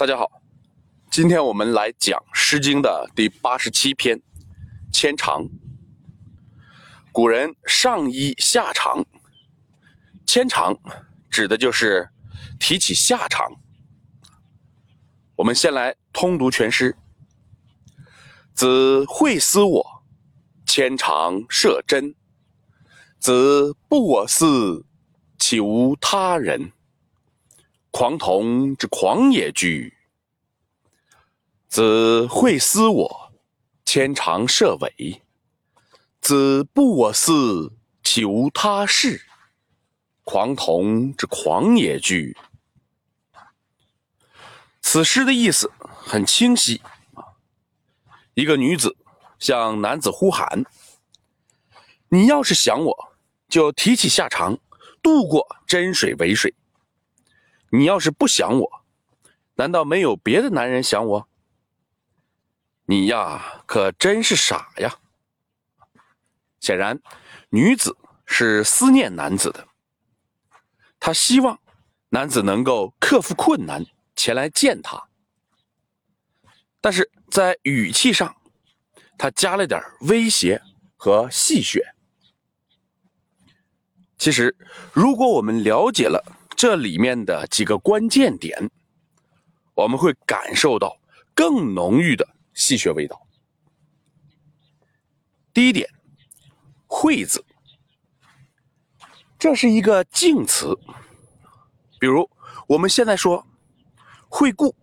大家好，今天我们来讲《诗经》的第八十七篇《牵肠》。古人上衣下长，牵肠指的就是提起下长。我们先来通读全诗：子惠思我，牵肠摄真。子不我思，岂无他人？狂童之狂也居。子会思我，牵肠摄尾。子不我思，岂无他事？狂童之狂也居。此诗的意思很清晰啊！一个女子向男子呼喊：“你要是想我，就提起下肠，渡过真水尾水。”你要是不想我，难道没有别的男人想我？你呀，可真是傻呀！显然，女子是思念男子的，她希望男子能够克服困难前来见她，但是在语气上，她加了点威胁和戏谑。其实，如果我们了解了，这里面的几个关键点，我们会感受到更浓郁的戏谑味道。第一点，“惠”字，这是一个敬词。比如我们现在说“惠顾”“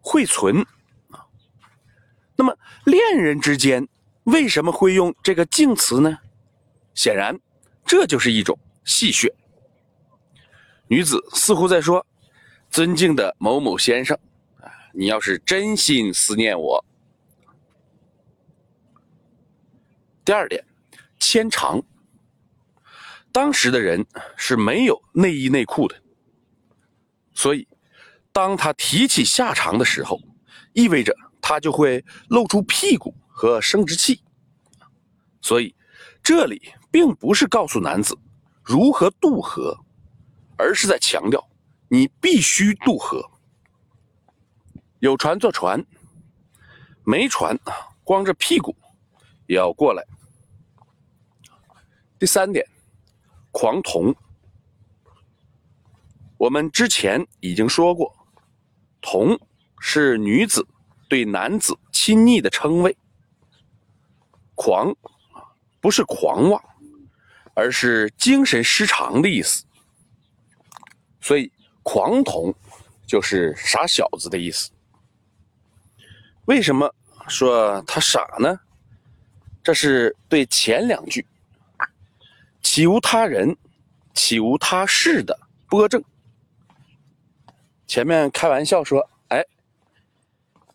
惠存”，那么恋人之间为什么会用这个敬词呢？显然，这就是一种戏谑。女子似乎在说：“尊敬的某某先生，啊，你要是真心思念我。”第二点，牵肠。当时的人是没有内衣内裤的，所以当他提起下肠的时候，意味着他就会露出屁股和生殖器。所以这里并不是告诉男子如何渡河。而是在强调，你必须渡河。有船坐船，没船光着屁股也要过来。第三点，狂童。我们之前已经说过，童是女子对男子亲昵的称谓。狂不是狂妄，而是精神失常的意思。所以，狂童就是傻小子的意思。为什么说他傻呢？这是对前两句“岂无他人，岂无他事”的拨正。前面开玩笑说：“哎，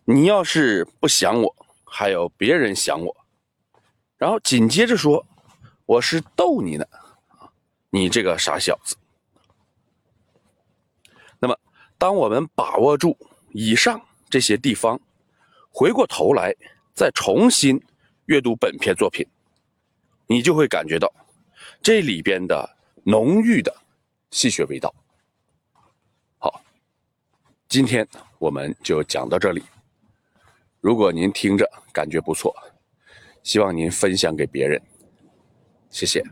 你要是不想我，还有别人想我。”然后紧接着说：“我是逗你呢，你这个傻小子。”当我们把握住以上这些地方，回过头来再重新阅读本篇作品，你就会感觉到这里边的浓郁的戏谑味道。好，今天我们就讲到这里。如果您听着感觉不错，希望您分享给别人，谢谢。